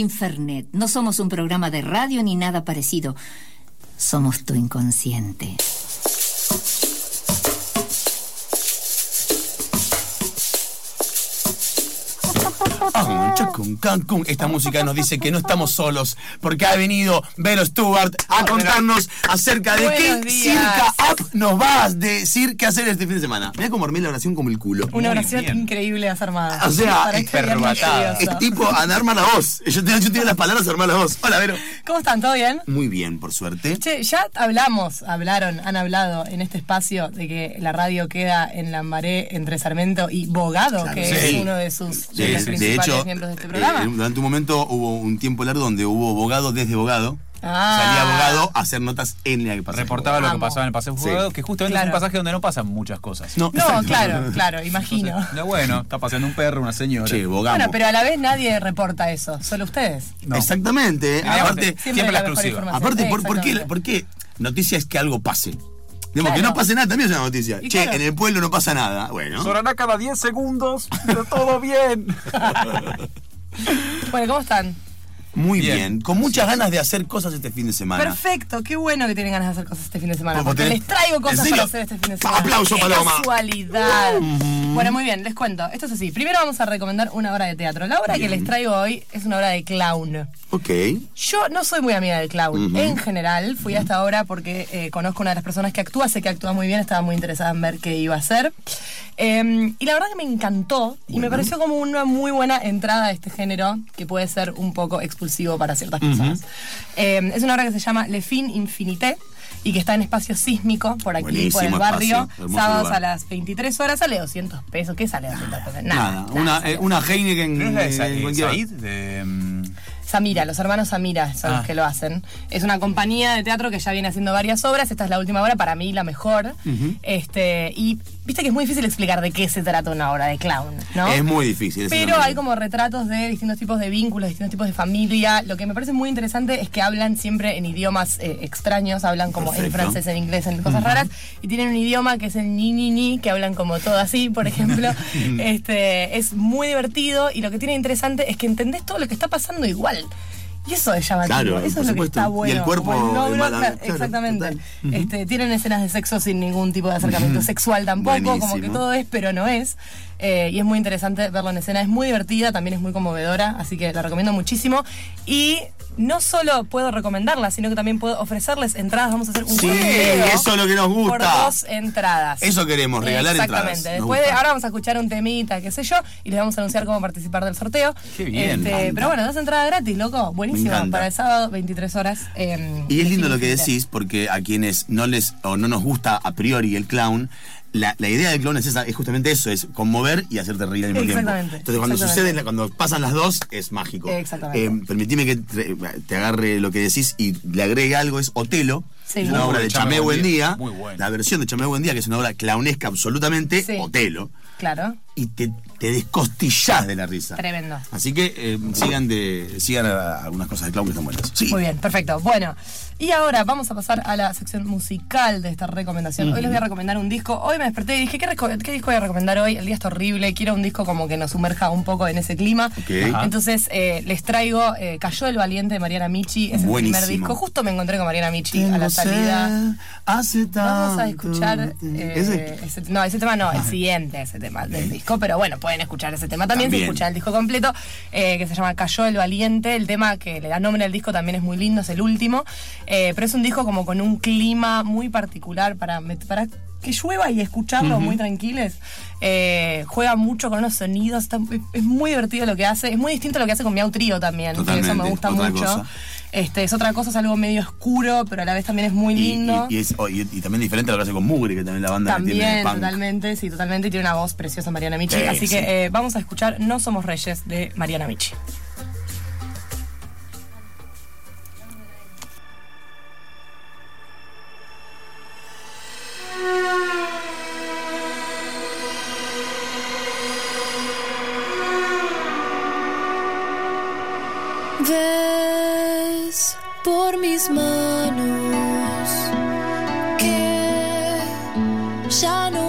Infernet. No somos un programa de radio ni nada parecido. Somos tu inconsciente. Cancún. Esta música nos dice que no estamos solos, porque ha venido Vero Stewart a contarnos acerca de qué días. circa up nos va a decir qué hacer este fin de semana. Mira cómo armé la oración como el culo. Una oración bien. increíble desarmada. O sea. Es tipo a armar la voz. Yo tengo, yo tengo las palabras a armar la voz. Hola, Vero. ¿Cómo están? ¿Todo bien? Muy bien, por suerte. Che, ya hablamos, hablaron, han hablado en este espacio de que la radio queda en Lambaré entre Sarmiento y Bogado, Claro, que sí. es uno de sus de De, los de principales hecho, miembros de este programa. eh, durante un momento hubo un tiempo largo donde hubo abogado desde abogado. Ah. Salía abogado a hacer notas en la que pasaba. Reportaba lo que pasaba en el paseo Sí. jugado, que justamente es Claro. un pasaje donde no pasan muchas cosas. No, No, claro, claro, imagino. No, bueno, está paseando un perro, una señora. Che. Bueno, pero a la vez nadie reporta eso, solo ustedes. No. Exactamente. Aparte, Siempre, Siempre la exclusiva. aparte ¿por, por qué, por qué noticia es que algo pase? Digamos, que no pase nada también es una noticia. Y che, claro. en el pueblo no pasa nada. Bueno. Sonará cada 10 segundos, pero todo bien. Bueno, ¿cómo están? Muy bien. Bien. Con muchas ganas de hacer cosas este fin de semana. Perfecto, qué bueno que tienen ganas de hacer cosas este fin de semana. Porque tenés- les traigo ¿En cosas para hacer este fin de semana. Aplauso, Qué Paloma. casualidad. Bueno, muy bien, les cuento. Esto es así. Primero vamos a recomendar una obra de teatro. La obra que les traigo hoy es una obra de clown. Ok. Yo no soy muy amiga del clown. En general, fui a esta obra porque eh, conozco una de las personas que actúa, sé que actúa muy bien, estaba muy interesada en ver qué iba a hacer. Eh, y la verdad que me encantó y me pareció como una muy buena entrada a este género que puede ser un poco expulsivo para ciertas personas. Eh, es una obra que se llama Le Fin Infinité. Y que está en espacio sísmico por aquí, por el barrio. espacio, sábados lugar. a las 23 horas. Sale 200 pesos. ¿Qué sale 200 pesos? Nada. Nada. Una, eh, una Heineken. ¿No es la de eh, Sa- cualquiera. Said? De, mm, Samira, los hermanos Samira son los Ah. que lo hacen. Es una compañía de teatro que ya viene haciendo varias obras. Esta es la última obra, para mí la mejor. este Y viste que es muy difícil explicar de qué se trata una obra de clown, ¿no? Es muy difícil. Pero hay como retratos de distintos tipos de vínculos, distintos tipos de familia. Lo que me parece muy interesante es que hablan siempre en idiomas eh, extraños, hablan como en francés, en inglés, en cosas raras, y tienen un idioma que es el ni ni ni, que hablan como todo así, por ejemplo. este Es muy divertido y lo que tiene interesante es que entendés todo lo que está pasando igual. Y eso es llamativo, Claro, eso es lo que está Y bueno. el cuerpo como logro, mala- claro, exactamente. este, tienen escenas de sexo sin ningún tipo de acercamiento sexual tampoco, como que todo es, pero no es. Eh, y es muy interesante verlo en escena. Es muy divertida, también es muy conmovedora, así que la recomiendo muchísimo. Y no solo puedo recomendarla, sino que también puedo ofrecerles entradas. Vamos a hacer un Sí, eso es lo que nos gusta. Por dos entradas. Eso queremos, regalar Exactamente. entradas. Gusta. ahora vamos a escuchar un temita, qué sé yo, y les vamos a anunciar cómo participar del sorteo. Qué bien. Este, pero bueno, dos entradas gratis, loco. Buenísimo. Para el sábado, 23 horas. en Y es lindo lo que decís, porque a quienes no les o no nos gusta a priori el clown, la, la idea del clown es esa, es justamente eso, es conmover y hacerte reír al mismo tiempo. Exactamente, Entonces cuando sucede, cuando pasan las dos, es mágico. Exactamente. Eh, permitime que te, te agarre lo que decís y le agregue algo, es Otelo. Sí. Es una Muy obra de Chamé Buen Día. Muy bueno. La versión de Chamé Buen Día, que es una obra clownesca absolutamente, Sí. Otelo. Claro. Y te, te descostillás de la risa. Tremendo. Así que eh, sigan de sigan a- algunas cosas de clown que están buenas. Sí. Muy bien, perfecto. Bueno, y ahora vamos a pasar a la sección musical de esta recomendación. Hoy les voy a recomendar un disco. Hoy me desperté y dije, ¿qué, disco voy a recomendar hoy? El día está horrible, quiero un disco como que nos sumerja un poco en ese clima. Ok. Ajá. Entonces eh, les traigo eh, Cayó el Valiente de Mariana Michi. Es el Buenísimo. primer disco. Justo me encontré con Mariana Michi a la salida. hace Vamos a tanto escuchar. eh, Ese- ese- no, ese tema no, el siguiente, ese tema del disco. Pero bueno, pueden escuchar ese tema también, También. si escuchan el disco completo, eh, que se llama Cayó el Valiente. El tema que le da nombre al disco también es muy lindo, es el último. Eh, pero es un disco como con un clima muy particular para, para que llueva y escucharlo muy tranquiles. Eh, juega mucho con unos sonidos, está- es muy divertido lo que hace. Es muy distinto a lo que hace con Miau Trío también, que eso me gusta mucho. cosa. Este, es otra cosa, es algo medio oscuro, pero a la vez también es muy lindo. y- y es- oh, y- y también diferente a lo que hace con Mugre, que también la banda que tiene También, punk. totalmente, sí, totalmente. Y tiene una voz preciosa Mariana Michi. Sí, así sí. que eh, vamos a escuchar No Somos Reyes de Mariana Michi. Ya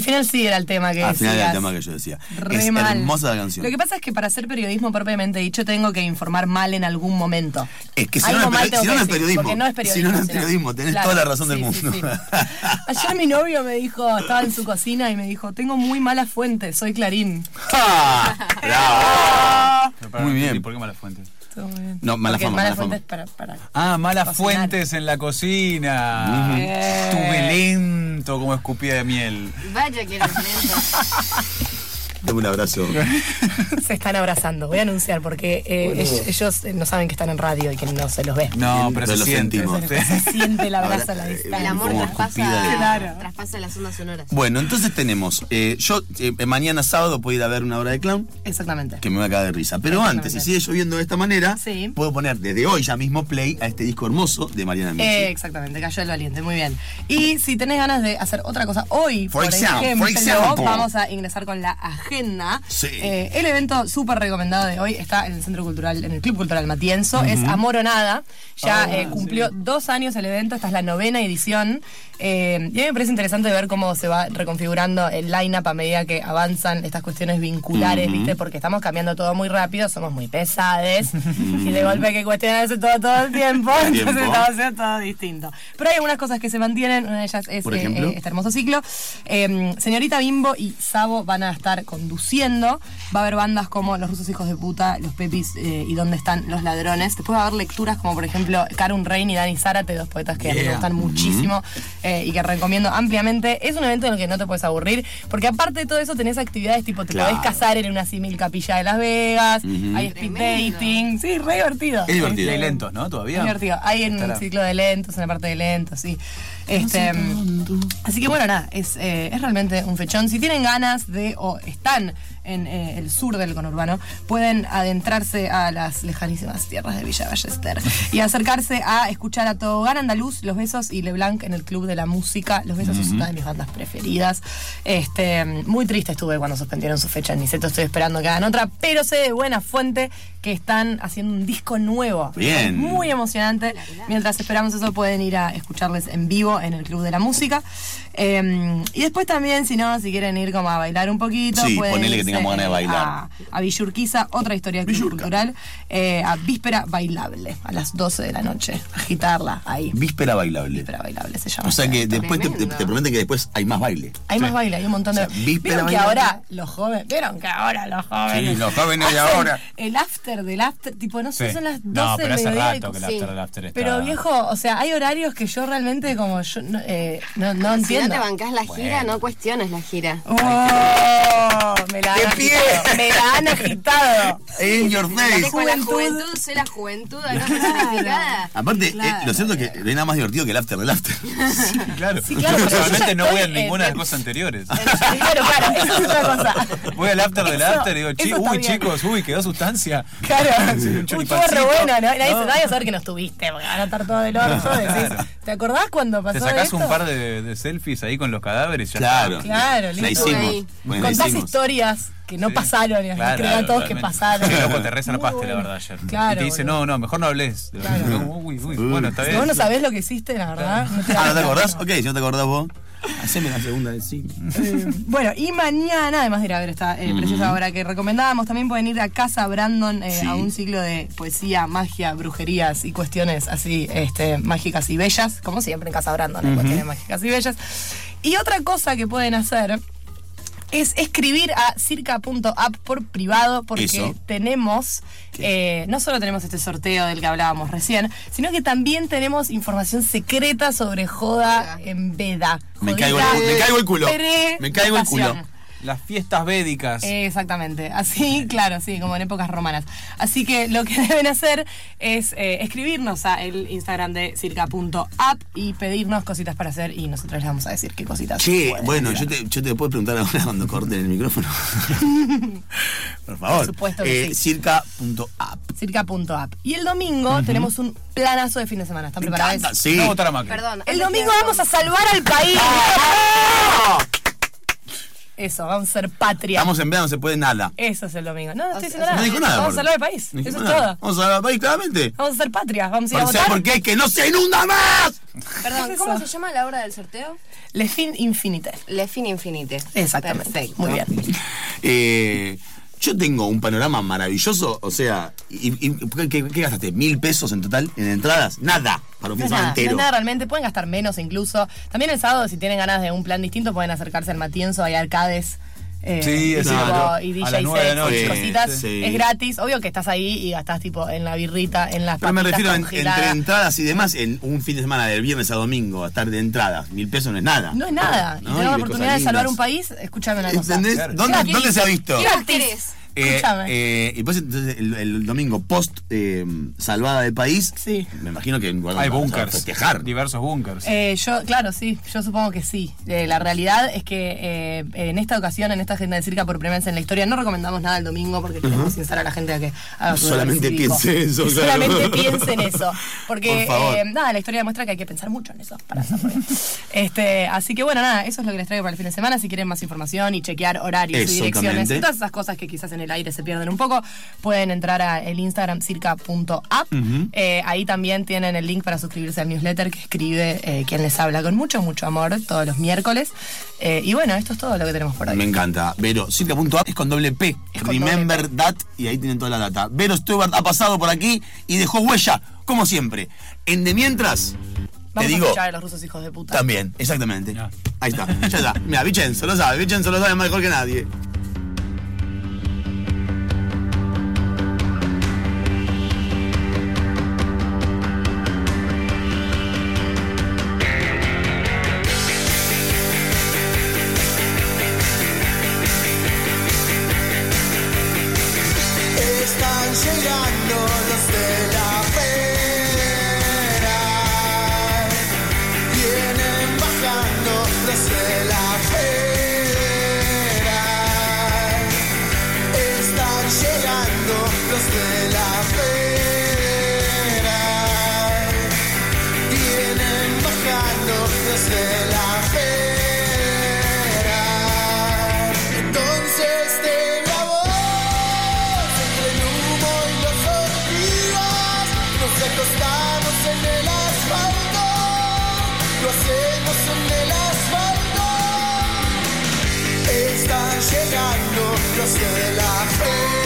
Al final sí era el tema que Al final era el tema que yo decía. Re es mal. hermosa la canción. Lo que pasa es que para hacer periodismo propiamente dicho tengo que informar mal en algún momento. Es que si no, es si no no es periodismo. porque no es Si periodismo. no, no es periodismo, tenés toda la razón del mundo. sí, sí. Ayer mi novio me dijo, estaba en su cocina y me dijo, tengo muy mala fuente, soy Clarín. ¡Ja! ¡Bravo! Para- Muy bien. ¿Por qué mala fuente? Todo muy bien. No, mala Porque fama, Mala mala fuente fama. es para, para. Ah, malas Cocinar. fuentes en la cocina. Estuve lento como escupida de miel. Vaya que eres lento. Dame un abrazo. Se están abrazando. Voy a anunciar porque eh, ellos, ellos, eh, no saben que están en radio y que no se los ve. No, pero Pero se lo siente. sentimos. Se siente el abrazo Ahora, a la eh, distancia. El amor traspasa, de- Claro. traspasa las ondas sonoras. Bueno, entonces tenemos. eh, yo eh, mañana sábado puedo ir a ver una obra de clown Exactamente. que me va a caer de risa. Pero antes, si sigue lloviendo de esta manera, Sí. puedo poner desde hoy ya mismo play a este disco hermoso de Mariana Michi. Eh, exactamente, cayó el valiente, muy bien. Y si tenés ganas de hacer otra cosa hoy, For por example, ejemplo, for example. vamos a ingresar con la agenda. Sí. Eh, el evento súper recomendado de hoy está en el Centro Cultural, en el Club Cultural Matienzo, es Amor o Nada. Ya Ah, eh, cumplió dos años el evento, esta es la novena edición. Eh, y a mí me parece interesante ver cómo se va reconfigurando el line-up a medida que avanzan estas cuestiones vinculares, ¿viste? Porque estamos cambiando todo muy rápido, somos muy pesades y de golpe hay que cuestionarse todo todo el tiempo, entonces tiempo. estamos haciendo todo distinto. Pero hay algunas cosas que se mantienen, una de ellas es Por eh, este hermoso ciclo. Señorita Bimbo y Sabo van a estar con conduciendo. Va a haber bandas como Los Rusos Hijos de Puta, Los Pepis eh, y Dónde Están los Ladrones. Después va a haber lecturas como, por ejemplo, Karun Rain y Dani Zárate, dos poetas que me gustan muchísimo eh, y que recomiendo ampliamente. Es un evento en el que no te puedes aburrir, porque aparte de todo eso tenés actividades tipo, te Claro. podés casar en una símil capilla de Las Vegas, hay speed dating, sí, re divertido. Es divertido. Y hay lentos, ¿no? Todavía. Es divertido. Hay en Estará. un ciclo de lentos, en la parte de lentos, sí. Este, así que bueno, nada, es, eh, es realmente un fechón. Si tienen ganas de, o están en eh, el sur del conurbano, pueden adentrarse a las lejanísimas tierras de Villa Ballester y acercarse a escuchar a Tobogán Andaluz, Los Besos y Leblanc en el Club de la Música. Los Besos es una de mis bandas preferidas. Este, muy triste estuve cuando suspendieron su fecha en Niceto, estoy esperando que hagan otra, pero sé de buena fuente que están haciendo un disco nuevo. Bien. Muy emocionante. Mientras esperamos eso, pueden ir a escucharles en vivo en el Club de la Música. Eh, y después también, si no, si quieren ir como a bailar un poquito, Sí, pueden ponele que tengamos ganas de bailar. A, a Villurquiza, otra historia Villurca. cultural, eh, a Víspera Bailable, a las 12 de la noche. Agitarla ahí. Víspera bailable. Víspera Bailable se llama. O sea que después te, te- prometen que después hay más baile. Hay más baile, hay un montón de. O sea, víspera ¿Vieron que bailable. ahora los jóvenes. ¿Vieron que ahora los jóvenes. Sí, los jóvenes de ahora. El after del after, tipo, no sé, Sí. son las 12 No, pero hace del rato que el after, el after está. Pero viejo, o sea, hay horarios que yo realmente como yo no, eh, no, no Si no te bancás la gira, no cuestiones la gira. Oh, me la han ¡De pie! agitado. Me la han agitado. In your face. Con la Juventud. soy la juventud acá personificada. Aparte, eh, Claro. lo cierto es que no hay nada más divertido que el after del after. Claro. Sí, claro, Yo ya no voy a eh, ninguna de eh, las cosas anteriores. Claro, claro, eso es otra cosa. Voy al after del after y digo, chi, uy, bien. chicos, uy, quedó sustancia. Claro, Sí, un Uy, estuvo re bueno, ¿no? Nadie, No. nadie va a saber que no estuviste, porque van a estar todos del orto. Decís, ¿te acordás cuando pasó Te sacás esto? un par de, de selfies ahí con los cadáveres ya Claro. está. Claro, La listo. hicimos. Ahí. Bueno, la Contás hicimos. historias que no Sí. pasaron Claro, crean todos que pasaron. Qué loco, te reza la verdad, ayer. Claro, y te dice, boludo. no, no, mejor no hables. Claro. Uy, uy, bueno, está Si bien. vos no sabés lo que hiciste, la verdad. Ah, ¿no te acordás? Ok, si no te acordás vos, haceme la segunda del sí. Eh, bueno, y mañana, además de ir a ver esta eh, preciosa obra que recomendábamos, también pueden ir a Casa Brandon eh, Sí. a un ciclo de poesía, magia, brujerías y cuestiones así este, mágicas y bellas, como siempre en Casa Brandon hay cuestiones mágicas y bellas. Y otra cosa que pueden hacer es escribir a circa.app por privado porque Eso. tenemos, eh, no solo tenemos este sorteo del que hablábamos recién, sino que también tenemos información secreta sobre joda en veda. Me caigo el- me caigo el culo. Me caigo el culo. Las fiestas védicas. Eh, Exactamente, así, claro, sí, como en épocas romanas. Así que lo que deben hacer es eh, escribirnos a el Instagram de circa.app y pedirnos cositas para hacer y nosotros les vamos a decir qué cositas. Pueden bueno, yo te, yo te puedo preguntar ahora cuando corten el micrófono. Por favor. Por supuesto que Eh, sí. Circa.app. Circa.app. Y el domingo tenemos un planazo de fin de semana. ¿Están Me preparados? encanta, sí. No votar a Macri. Perdón. El domingo vamos a salvar al país. ¡Ah! Eso, vamos a ser patria. Estamos en veda, no se puede nada. Eso es el domingo. No, no estoy O diciendo nada. No dijo nada. Vamos a por- salvar el país. No Eso es nada. todo. Vamos a salvar el país, claramente. Vamos a ser patria. Vamos a ir a Por, votar. porque hay que no se inunda más. Perdón, ¿Qué ¿cómo se llama la obra del sorteo? Le fin infinite. Le fin infinite. Exactamente. Perfecto. Muy bien. Eh, yo tengo un panorama maravilloso, o sea, y, y- ¿qué, qué- gastaste? ¿Mil pesos en total en entradas? Nada, para un No nada, entero. nada realmente, pueden gastar menos incluso. También el sábado, si tienen ganas de un plan distinto, pueden acercarse al Matienzo, hay arcades. Eh, Sí, y tipo. Y DJ sets la y cositas. Sí. Es gratis. Obvio que estás ahí y gastás tipo en la birrita, en las Pero me refiero en- entre entradas y demás, en un fin de semana del viernes a domingo, a estar de entradas. Mil pesos no es nada. No es nada. Y ¿No? Y la de oportunidad de salvar lindas. un país. Escúchame una cosa. ¿Entendés? Claro. ¿Dónde, Gratis. ¿Dónde se ha visto? ¿Qué Gratis. Eh, Escúchame. eh, y pues entonces el, el domingo post eh, salvada del país, Sí. me imagino que en Hay bunkers. festejar. Diversos bunkers. Eh, yo, claro, sí, yo supongo que sí. Eh, la realidad es que eh, en esta ocasión, en esta agenda de circa por primera vez en la historia, no recomendamos nada el domingo porque queremos instar a la gente a que haga Solamente piense eso, Y claro. Solamente piense en eso. Porque, Por eh, nada, la historia demuestra que hay que pensar mucho en eso para hacerlo. este, así que bueno, nada, eso es lo que les traigo para el fin de semana. Si quieren más información y chequear horarios y direcciones y todas esas cosas que quizás en el aire se pierden un poco, pueden entrar a el Instagram circa.app. Eh, ahí también tienen el link para suscribirse al newsletter que escribe eh, quien les habla con mucho, mucho amor todos los miércoles. Eh, y bueno, esto es todo lo que tenemos por hoy. Me encanta. Vero, circa.app es con doble P. Es con Remember doble that. Y ahí tienen toda la data. Vero Stewart ha pasado por aquí y dejó huella, como siempre. En de mientras, Vamos te a digo. escuchar a los rusos hijos de puta. También, exactamente. Ya. Ahí está, ya está. Mira, Vicenzo lo sabe, Vicenzo lo sabe mejor que nadie. llegando los de la tostamos en el asfalto, lo hacemos en el asfalto. Está llegando, lo hace la fe.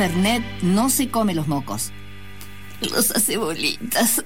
Infernet no se come los mocos. Los hace bolitas.